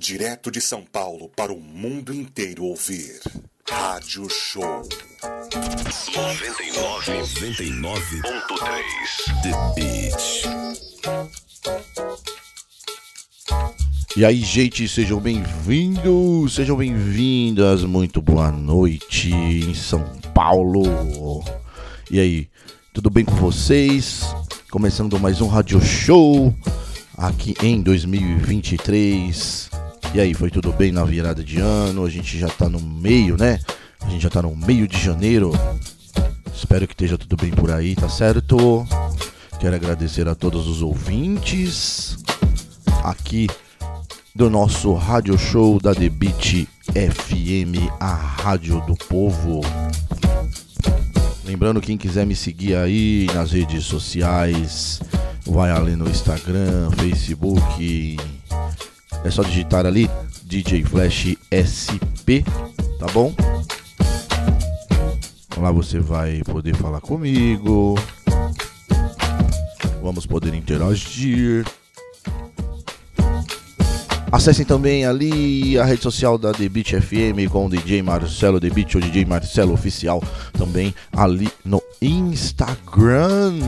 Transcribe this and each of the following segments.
Direto de São Paulo para o mundo inteiro ouvir. Rádio Show. 99, 99.3 The Beat. E aí, gente, sejam bem-vindos, sejam bem-vindas. Muito boa noite em São Paulo. E aí, tudo bem com vocês? Começando mais um rádio show aqui em 2023. E aí, foi tudo bem na virada de ano? A gente já tá no meio, né? A gente já tá no meio de janeiro. Espero que esteja tudo bem por aí, tá certo? Quero agradecer a todos os ouvintes aqui do nosso rádio show da Beat FM, a rádio do povo. Lembrando, quem quiser me seguir aí nas redes sociais, vai ali no Instagram, Facebook. É só digitar ali DJ Flash SP, tá bom? Lá você vai poder falar comigo. Vamos poder interagir. Acessem também ali a rede social da The Beat FM com o DJ Marcelo The Beat ou DJ Marcelo Oficial também ali no Instagram.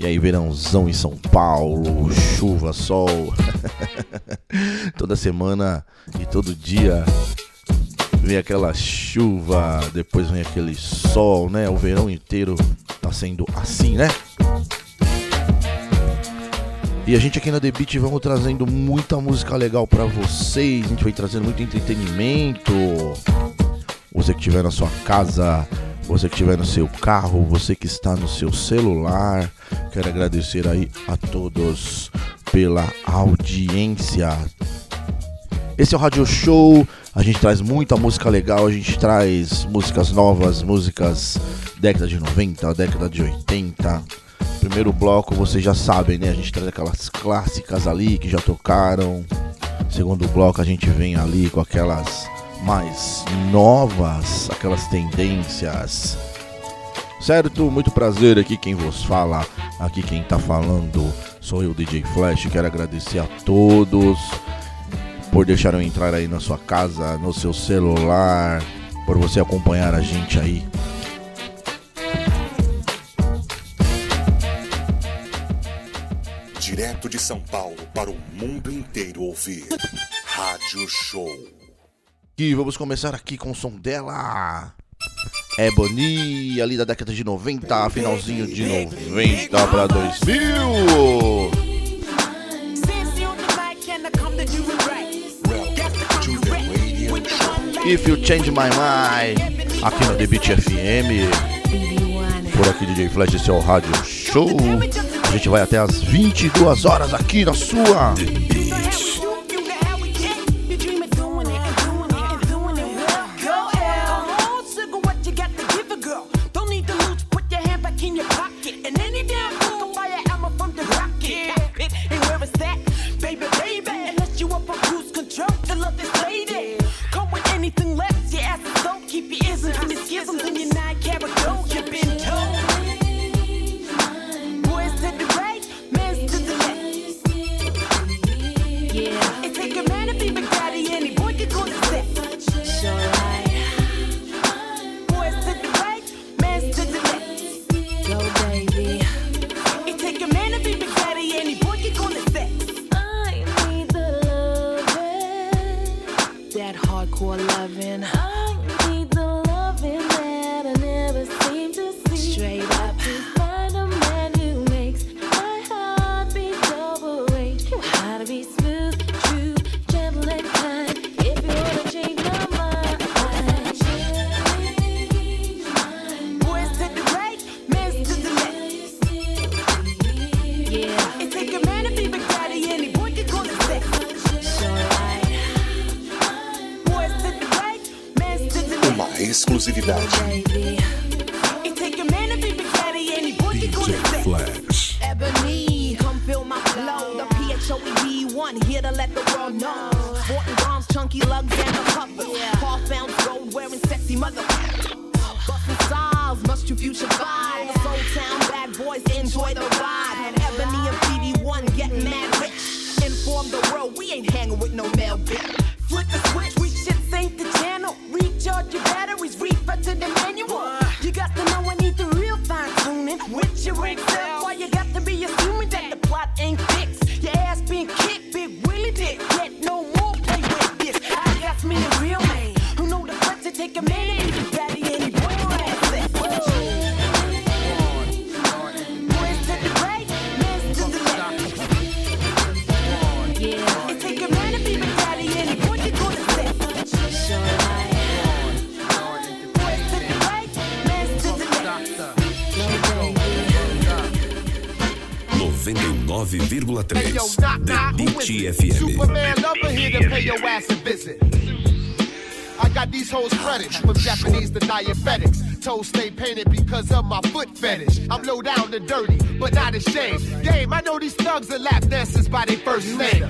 E aí, verãozão em São Paulo, chuva, sol. Toda semana e todo dia vem aquela chuva, depois vem aquele sol, né? O verão inteiro tá sendo assim, né? E a gente aqui na The Beat vamos trazendo muita música legal para vocês. A gente vai trazendo muito entretenimento. Você que estiver na sua casa, você que estiver no seu carro, você que está no seu celular. Quero agradecer aí a todos pela audiência. Esse é o Radio Show. A gente traz muita música legal, a gente traz músicas novas, músicas década de 90, década de 80 Primeiro bloco, vocês já sabem, né? A gente traz aquelas clássicas ali que já tocaram. Segundo bloco, a gente vem ali com aquelas mais novas, aquelas tendências. Certo? Muito prazer aqui quem vos fala, aqui quem tá falando sou eu, DJ Flash. Quero agradecer a todos por deixarem entrar aí na sua casa, no seu celular, por você acompanhar a gente aí Direto de São Paulo para o mundo inteiro ouvir. Rádio Show. E vamos começar aqui com o som dela. Ebony, ali da década de 90, finalzinho de 90 para 2000. If You Change My Mind, aqui na Beat FM. Por aqui, DJ Flash, esse é o Rádio Show. A gente vai até as 22 horas aqui na sua. 99,3 The Beat FM. I got these hoes credit from Japanese to diabetics. Toes stay painted because of my foot fetish. I'm low down and dirty, but not ashamed. Game, I know these thugs are lap dancers by their first name.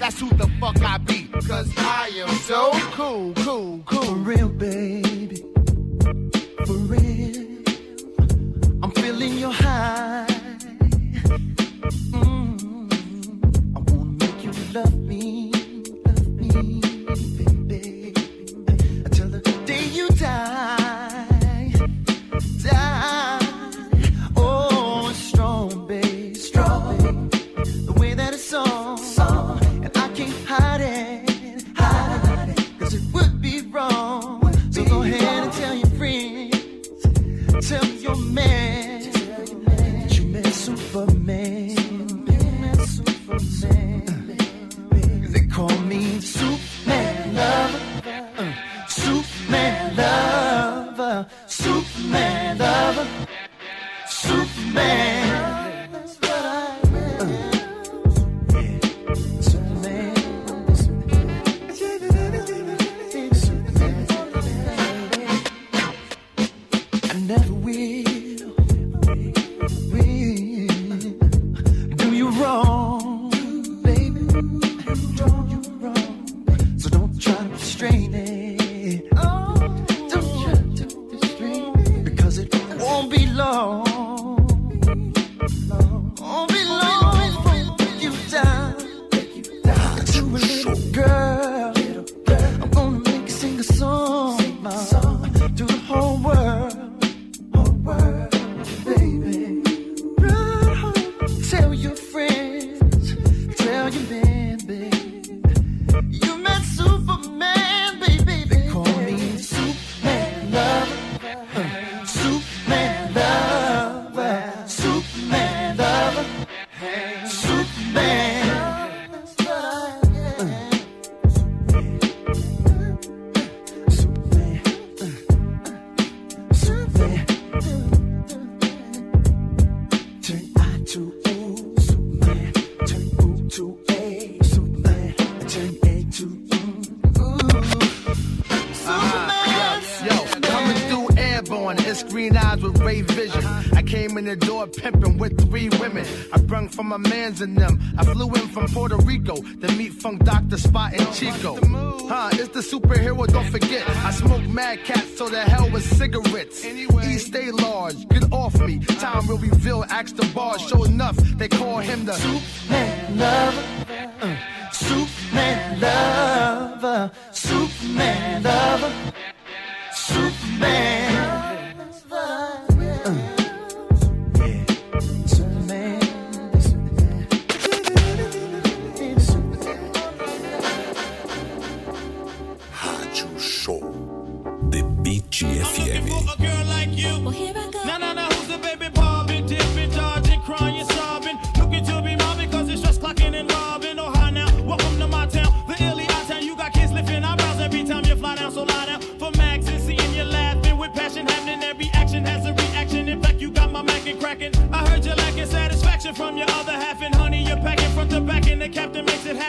That's who the fuck I be, cause I am so cool, cool, cool. For real, baby. For real. I'm feeling your high. Mm-hmm. I wanna make you love me. won't be long. Won't be long. before you die. Take you down.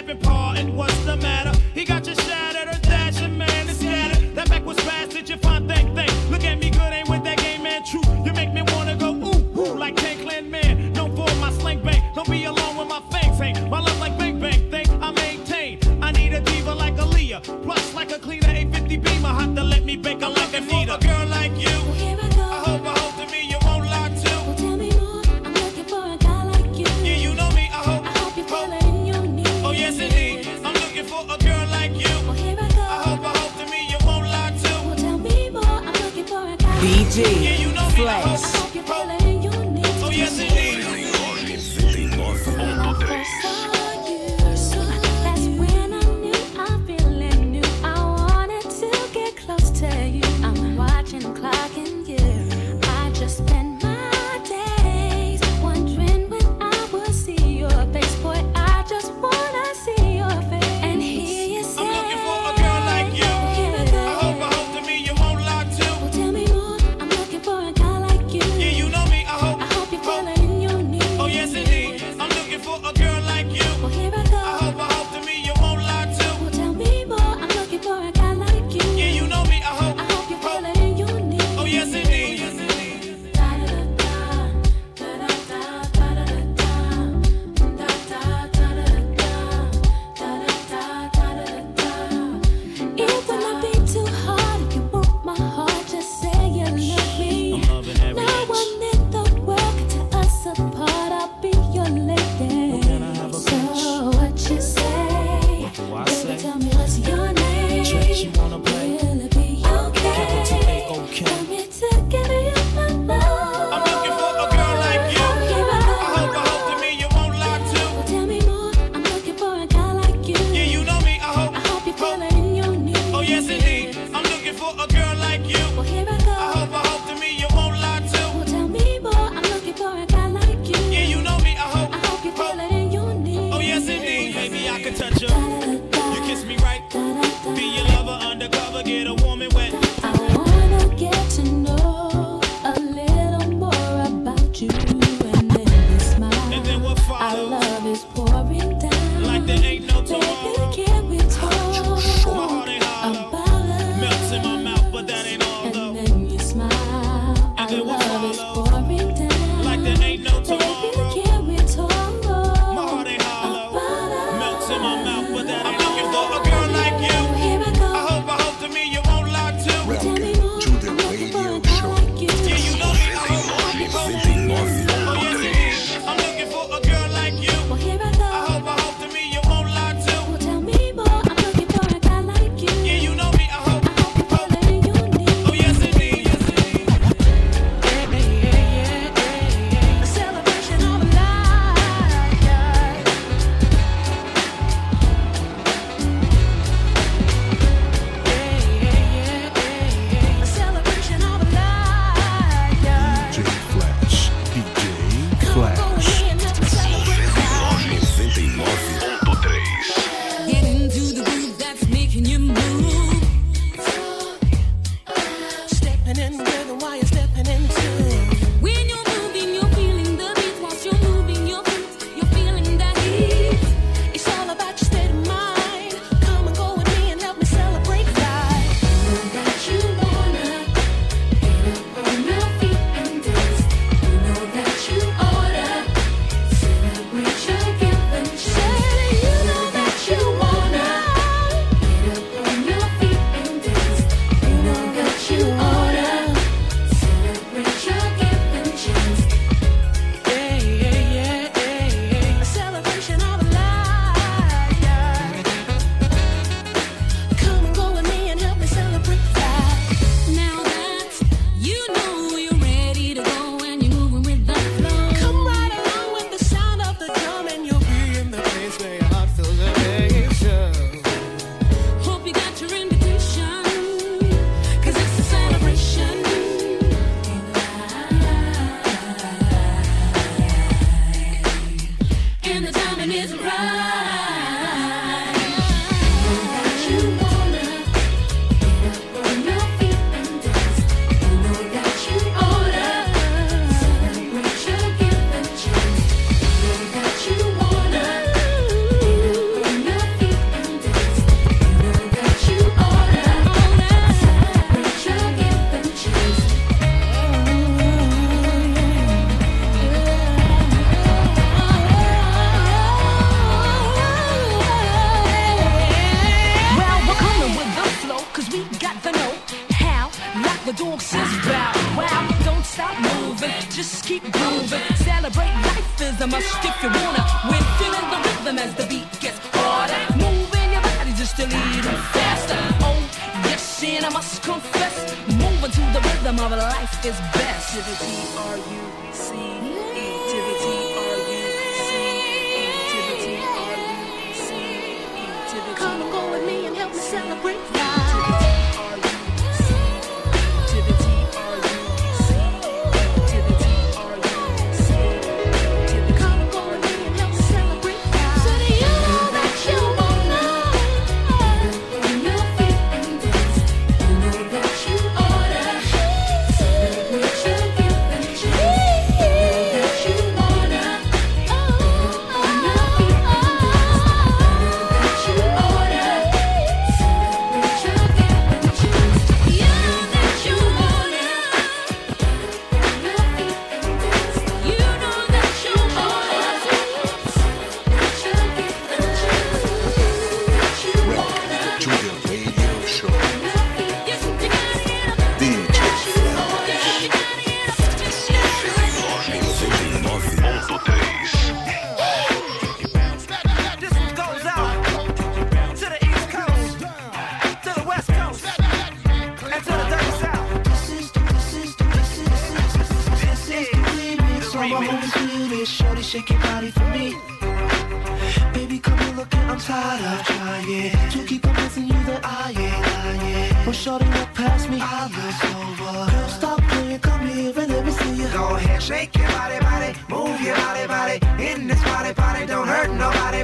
And what's the matter? got to know how. Lock the door, says bow. Wow, don't stop moving, just keep grooving. Celebrate life is a must if you wanna. We're feeling the rhythm as the beat gets harder, moving your body just a little faster. Oh, yes, and I must confess, moving to the rhythm of life is best. To the T R U C E. Come and go with me and help me celebrate.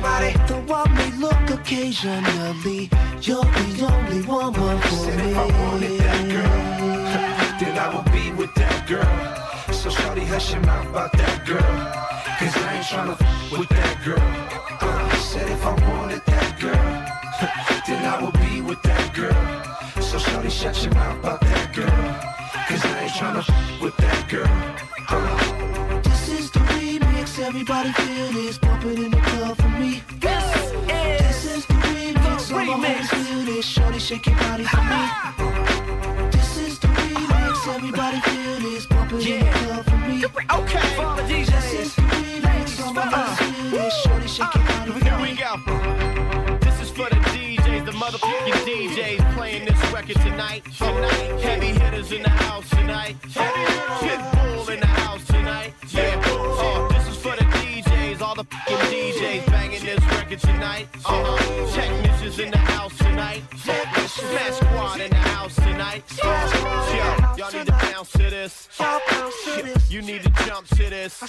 Hurt nobody, body. Though I may look occasionally, you're the only woman for Said me. if I wanted that girl, then I would be with that girl. So shorty, hush your mouth about that girl. Cause I ain't tryna f- with that girl. Uh, said if I wanted that girl, then I would be with that girl. So shorty, shut your mouth about that girl. Cause I ain't tryna f- with that girl. Uh, This is the everybody feel this. Pump it in the club for me. this This is is the remix, all my remix. homies feel this. Shorty, shake your body for me. This is the remix, everybody feel this. Pump it in the club for me. okay. For all the This is DJs. the remix, all my homies feel this. Shorty, shake your body for Here we me. go. This is for the DJs, the motherfucking DJs playing this record tonight. Tonight, heavy hitters in the house tonight. Pitbull in tonight. Uh, technicians in the house tonight. Smash squad in the house tonight. Uh, yo, y'all need to bounce to this. You need to jump to this.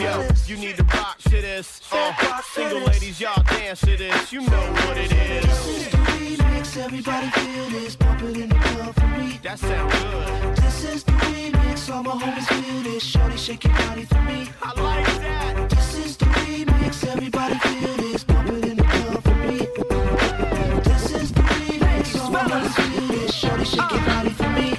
Yo, you need to rock to this. Uh, single ladies, y'all dance to this. You know what it is. This is the remix, everybody feel this. Pump it in the club for me. That sound good. This is the remix, all my homies feel this. Shorty, shake your body for me. I like Shorty, shake body for me.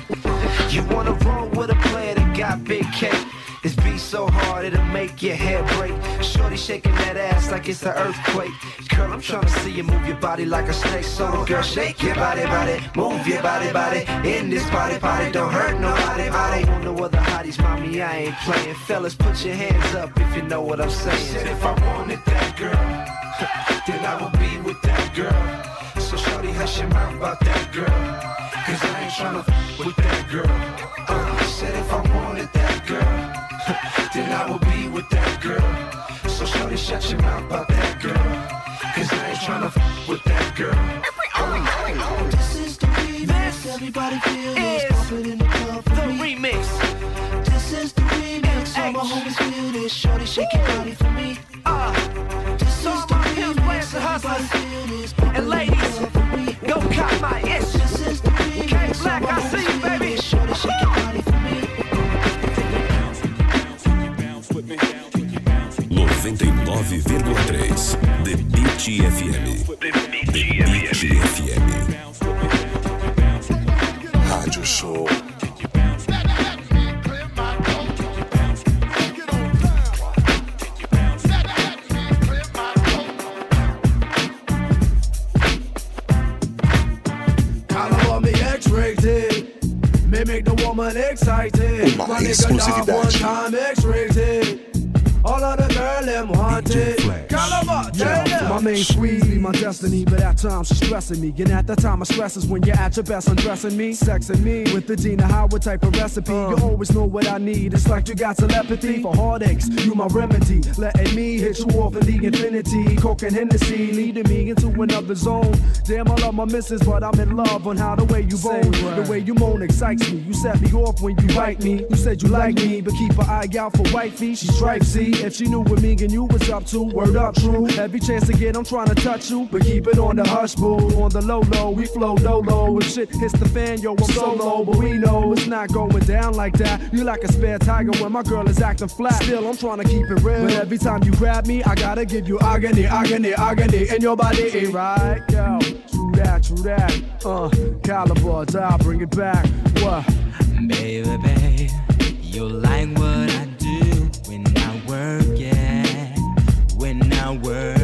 You wanna roll with a player that got big cake. This beat so hard it'll make your head break. Shorty shaking that ass like it's an earthquake. Girl, I'm tryna see you move your body like a snake. So girl, shake your body, body, move your body, body. In this body, body, don't hurt nobody, body. Want no other hotties, mommy, I ain't playing. Fellas, put your hands up if you know what I'm saying. Said if I wanted that girl, then I would be with that girl. So shorty, hush your mouth about that girl. Cause I ain't tryna f- with that girl. Uh, said if I wanted that girl, then I would be with that girl. So shorty, shut your mouth about that girl. Cause I ain't tryna f- with that girl. This is the remix, everybody feel this. Pump it in the club for me. remix. This is the remix, all my homies feel this. Shorty, shake your body for me. Uh, This is the my pimps, players, remix, everybody feel this. And the ladies, club for me. go cop my ish. black, I see you, baby. Noventa e nove vírgula três, The Beat FM. The Beat FM. Woman excited. Uma My nigga one time X-rated. All of the girl tell him haunted. Caliber, tell Yeah, him. my main squeeze be my destiny, but at times she's stressing me. And at that time, my stress is when you're at your best, undressing me, sexing me with the Adina Howard type of recipe. You uh. always know what I need. It's like you got telepathy for heartaches. You my remedy, letting me hit you off in the infinity. Coke and Hennessy, leading me into another zone. Damn, I love my missus, but I'm in love on how the way you Say bone, word. the way you moan excites me. You set me off when you bite me. You said you like me, but keep an eye out for wifey. She stripes, see if she knew what me and you was up to. Word up, true. Every chance to get, I'm trying to touch you, but keep it on the hush, boo. On the low low, we flow low. If shit hits the fan, yo, I'm solo, but we know it's not going down like that. You like a spare tiger when my girl is acting flat. Still, I'm trying to keep it real. But every time you grab me, I gotta give you agony, agony, agony, and your body right, yo. True that, true that. Uh, caliber, die, bring it back. What? Baby, babe, you like what I downward.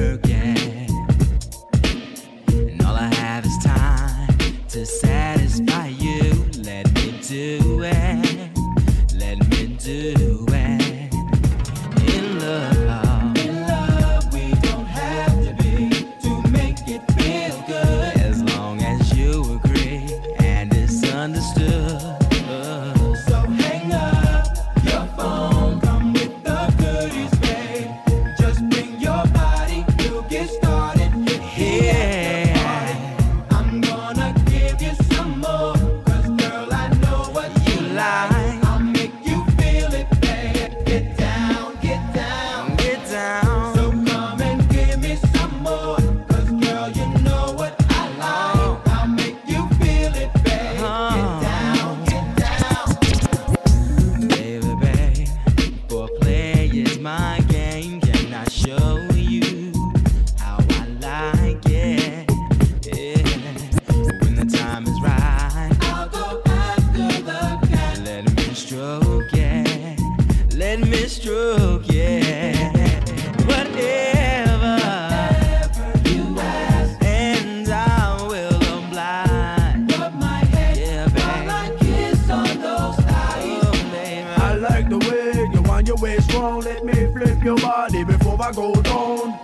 Let me flip your body before I go down.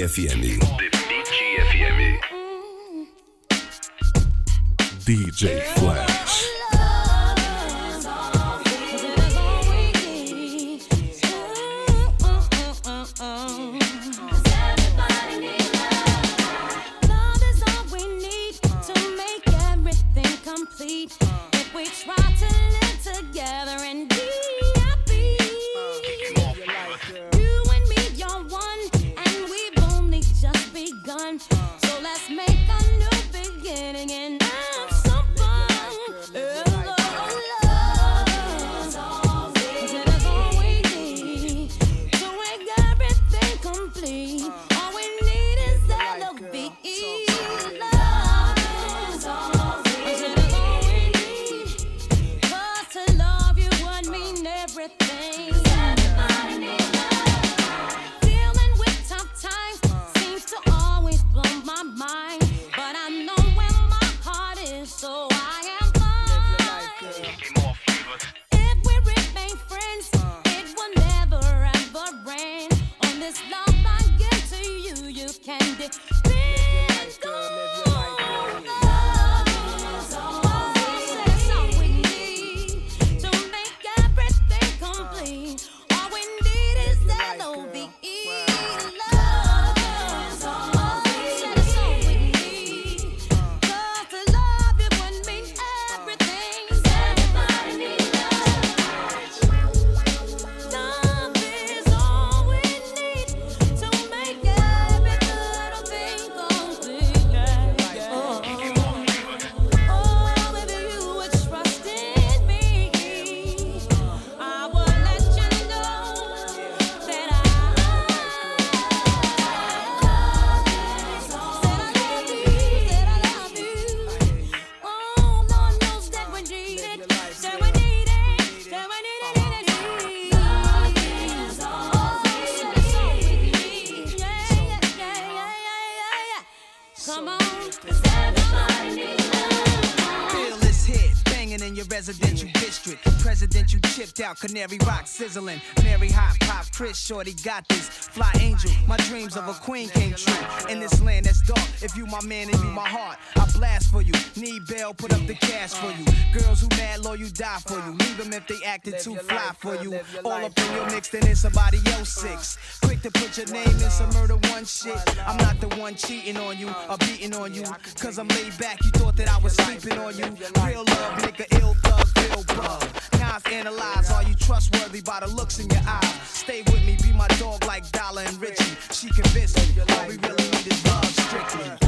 CFIMI. out, Canary Rock sizzling. Trish Shorty got this. Fly angel, my dreams of a queen came true. In this land that's dark, if you my man and you my heart, I blast for you. Need bail, put up the cash for you. Girls who mad law, you die for you. Leave them if they acted too fly for you. All up in your mix, then it's somebody else six. Quick to put your name in some murder one shit. I'm not the one cheating on you or beating on you. Cause I'm laid back, you thought that I was sleeping on you. Real love, nigga, ill thug, ill bug. Now I've analyzed, are you trustworthy by the looks in your eyes? Stay with me, be my dog like Dollar and Richie. She convinced me all we really need is love, strictly.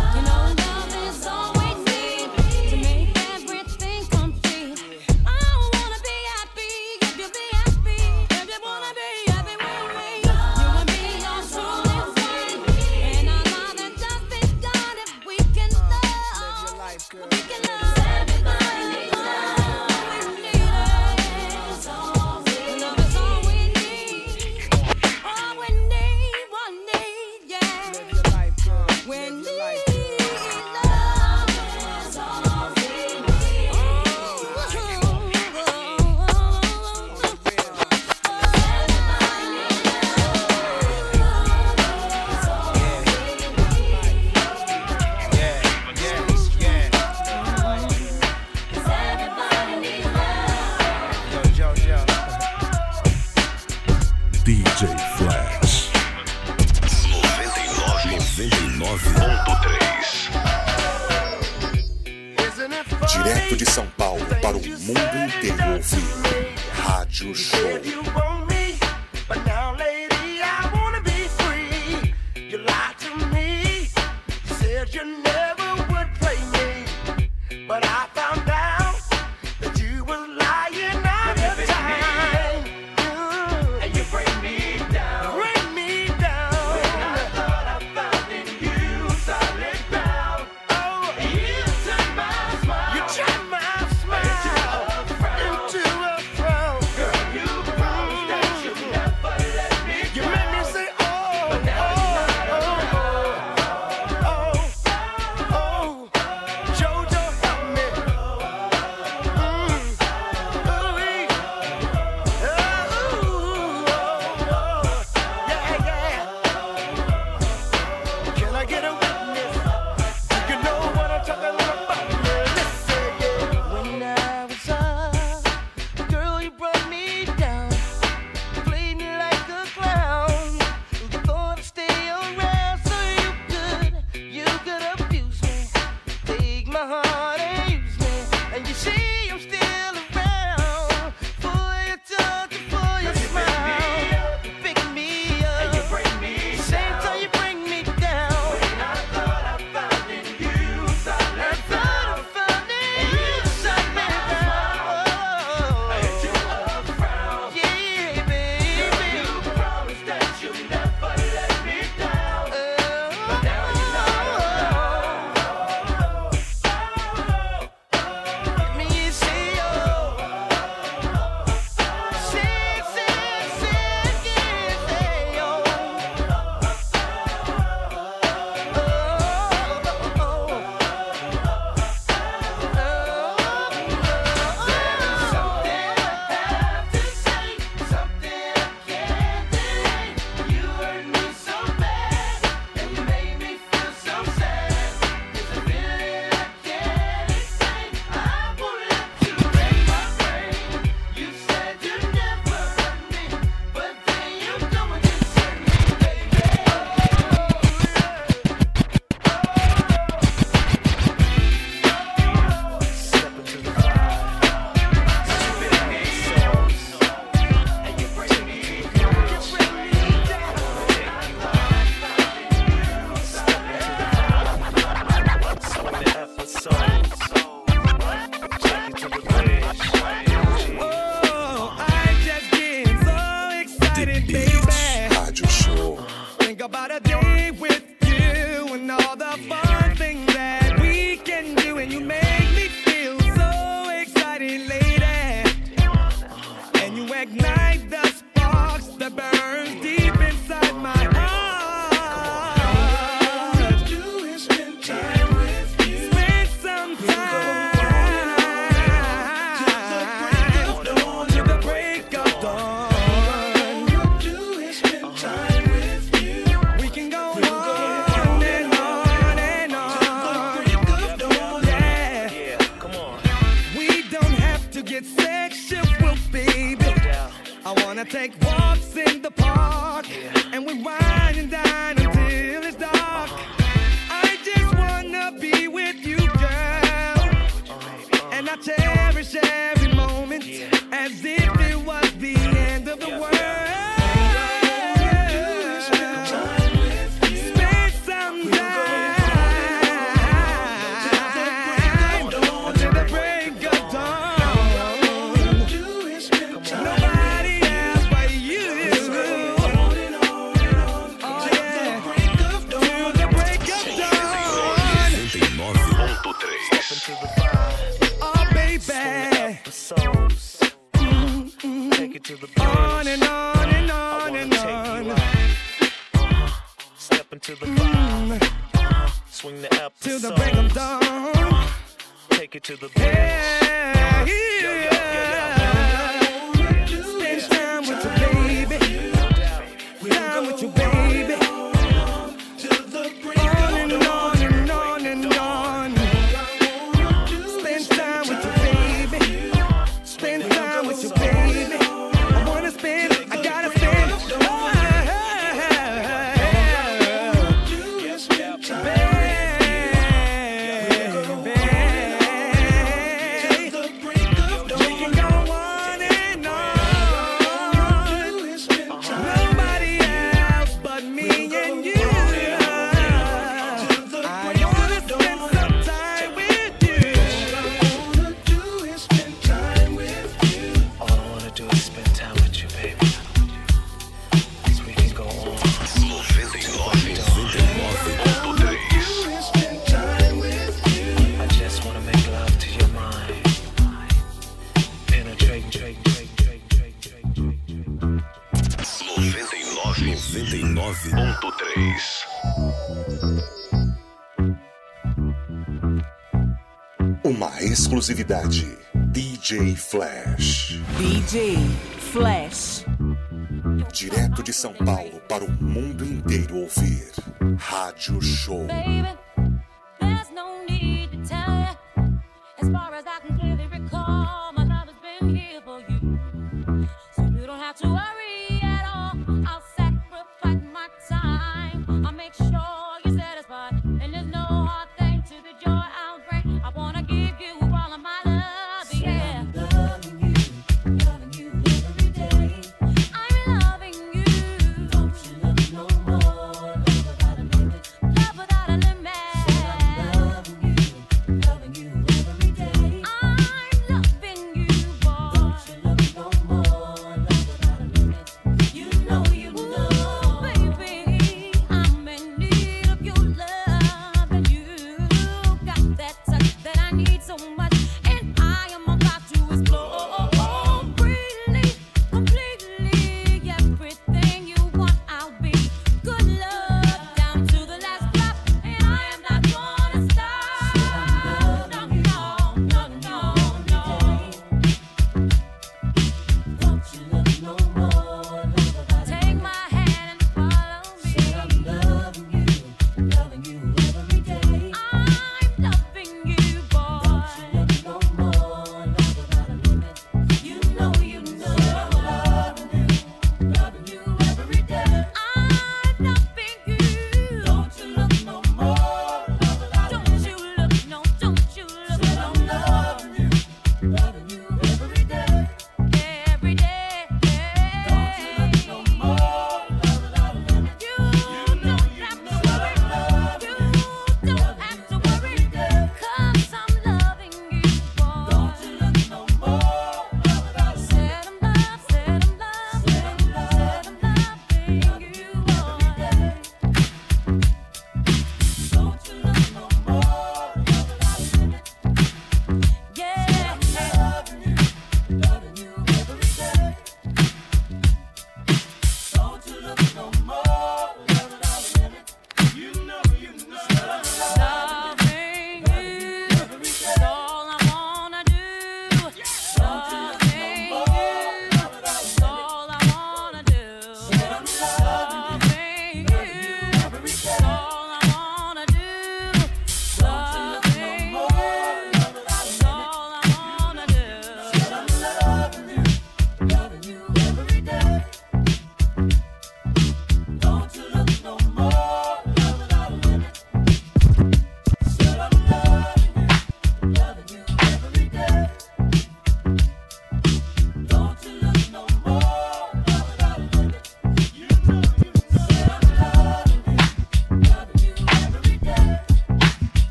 To the exclusividade. DJ Flash. DJ Flash. Direto de São Paulo para o mundo inteiro ouvir. Rádio Show. Baby, there's no need to tell. As far as I can clearly recall, my love has been here for you. So you don't have to worry.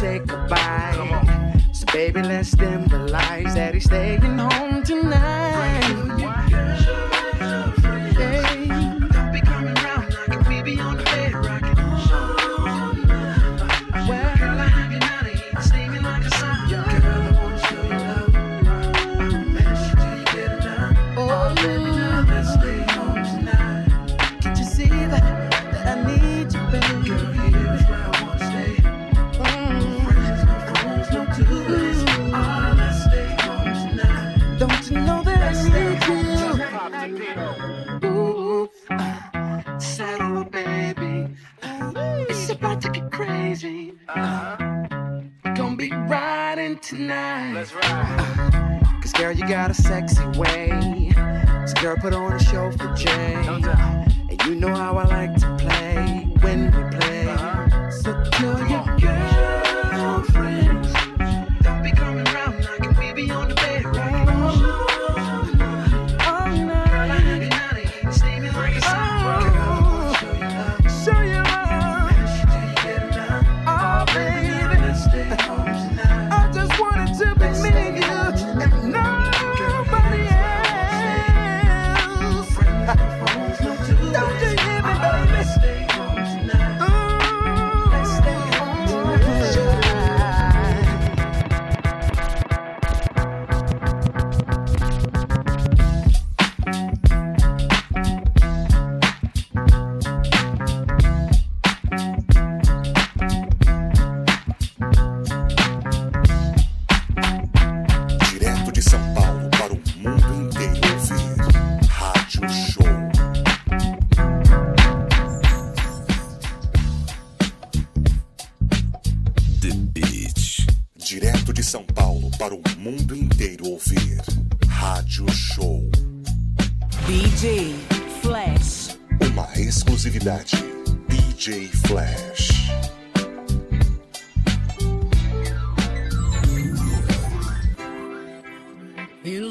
take a bite. So baby, let's dim the lights. Daddy, stay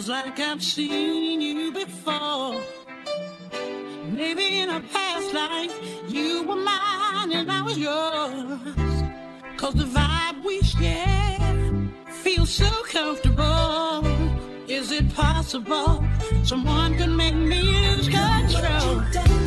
like I've seen you before. Maybe in a past life, you were mine and I was yours. Cause the vibe we share feels so comfortable. Is it possible someone could make me lose control?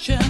question.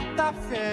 está fiel.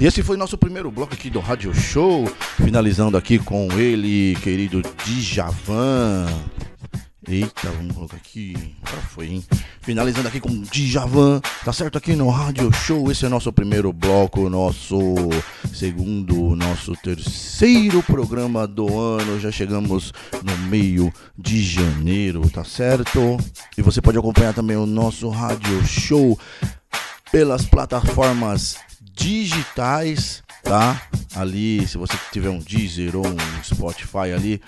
E esse foi nosso primeiro bloco aqui do Rádio Show, finalizando aqui com ele, querido Djavan. Eita, vamos colocar aqui. Agora foi, hein? Finalizando aqui com Djavan, tá certo? Aqui no Rádio Show. Esse é nosso primeiro bloco, nosso segundo, nosso terceiro programa do ano. Já chegamos no meio de janeiro, tá certo? E você pode acompanhar também o nosso Rádio Show pelas plataformas digitais, tá? Ali, se você tiver um Deezer ou um Spotify ali,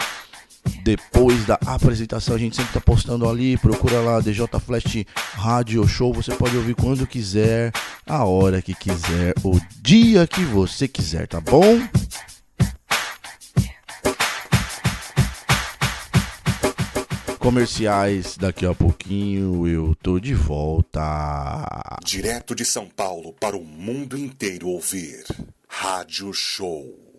depois da apresentação, a gente sempre tá postando ali. Procura lá DJ Flash Rádio Show. Você pode ouvir quando quiser, a hora que quiser, o dia que você quiser, tá bom? Comerciais, daqui a pouquinho eu tô de volta. Direto de São Paulo para o mundo inteiro ouvir. Rádio Show.